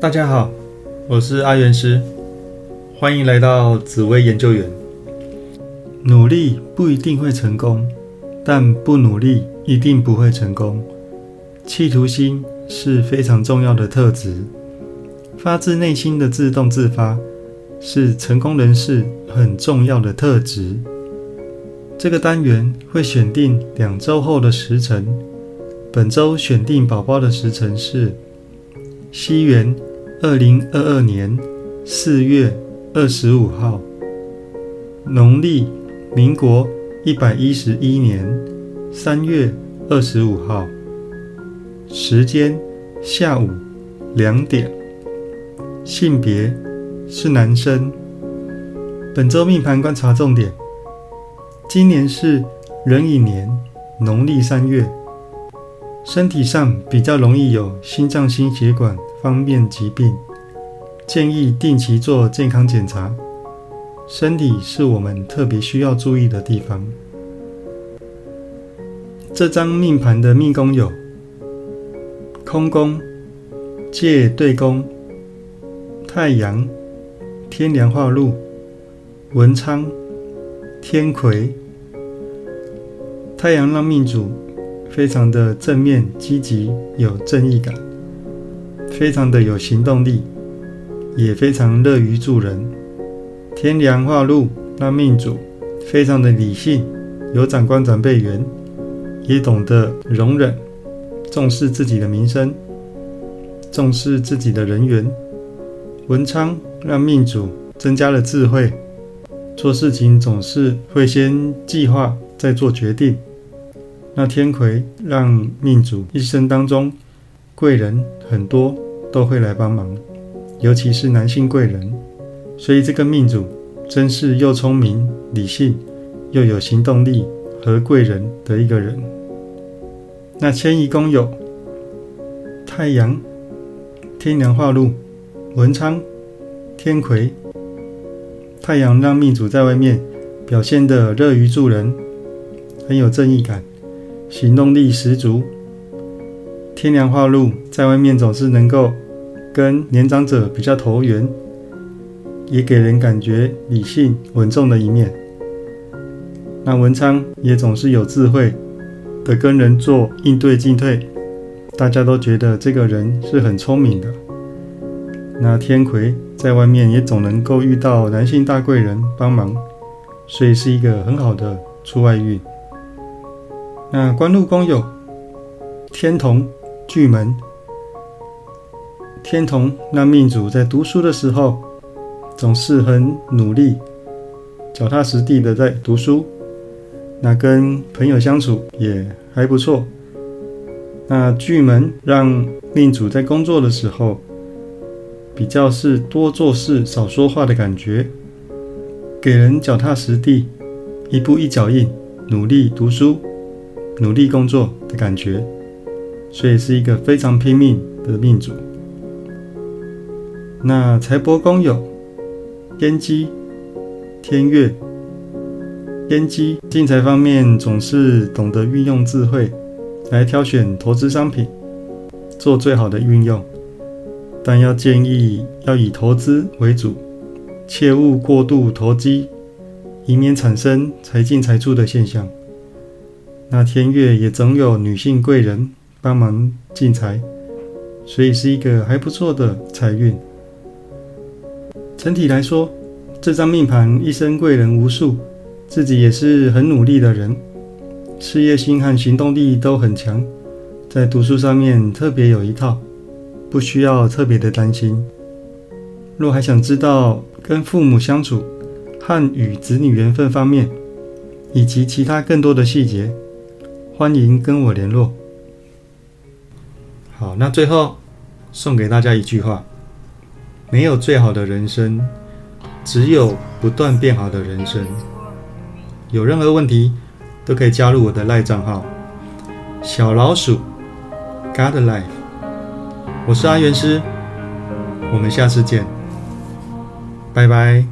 大家好，我是阿元师，欢迎来到紫薇研究员。努力不一定会成功，但不努力一定不会成功。企图心是非常重要的特质，发自内心的自动自发是成功人士很重要的特质。这个单元会选定两周后的时辰，本周选定宝宝的时辰是西元。二零二二年四月二十五号，农历民国一百一十一年三月二十五号，时间下午两点，性别是男生。本周命盘观察重点：今年是壬寅年农历三月，身体上比较容易有心脏心血管。方面疾病，建议定期做健康检查。身体是我们特别需要注意的地方。这张命盘的命宫有空宫、借对宫、太阳、天梁化禄、文昌、天魁。太阳让命主非常的正面积极，有正义感。非常的有行动力，也非常乐于助人。天梁化禄，那命主非常的理性，有长官长辈缘，也懂得容忍，重视自己的名声，重视自己的人缘。文昌让命主增加了智慧，做事情总是会先计划再做决定。那天魁让命主一生当中贵人很多。都会来帮忙，尤其是男性贵人，所以这个命主真是又聪明、理性，又有行动力和贵人的一个人。那迁移宫有太阳、天梁化禄、文昌、天魁。太阳让命主在外面表现的乐于助人，很有正义感，行动力十足。天梁化禄在外面总是能够跟年长者比较投缘，也给人感觉理性稳重的一面。那文昌也总是有智慧的跟人做应对进退，大家都觉得这个人是很聪明的。那天魁在外面也总能够遇到男性大贵人帮忙，所以是一个很好的出外运。那官禄宫有天同。巨门，天同那命主在读书的时候总是很努力、脚踏实地的在读书。那跟朋友相处也还不错。那巨门让命主在工作的时候比较是多做事少说话的感觉，给人脚踏实地、一步一脚印、努力读书、努力工作的感觉。所以是一个非常拼命的命主。那财帛宫有天机、天月。天机进财方面总是懂得运用智慧来挑选投资商品，做最好的运用。但要建议要以投资为主，切勿过度投机，以免产生财进财出的现象。那天月也总有女性贵人。帮忙进财，所以是一个还不错的财运。整体来说，这张命盘一生贵人无数，自己也是很努力的人，事业心和行动力都很强，在读书上面特别有一套，不需要特别的担心。若还想知道跟父母相处和与子女缘分方面，以及其他更多的细节，欢迎跟我联络。好，那最后送给大家一句话：没有最好的人生，只有不断变好的人生。有任何问题都可以加入我的赖账号小老鼠 God Life。我是阿元师，我们下次见，拜拜。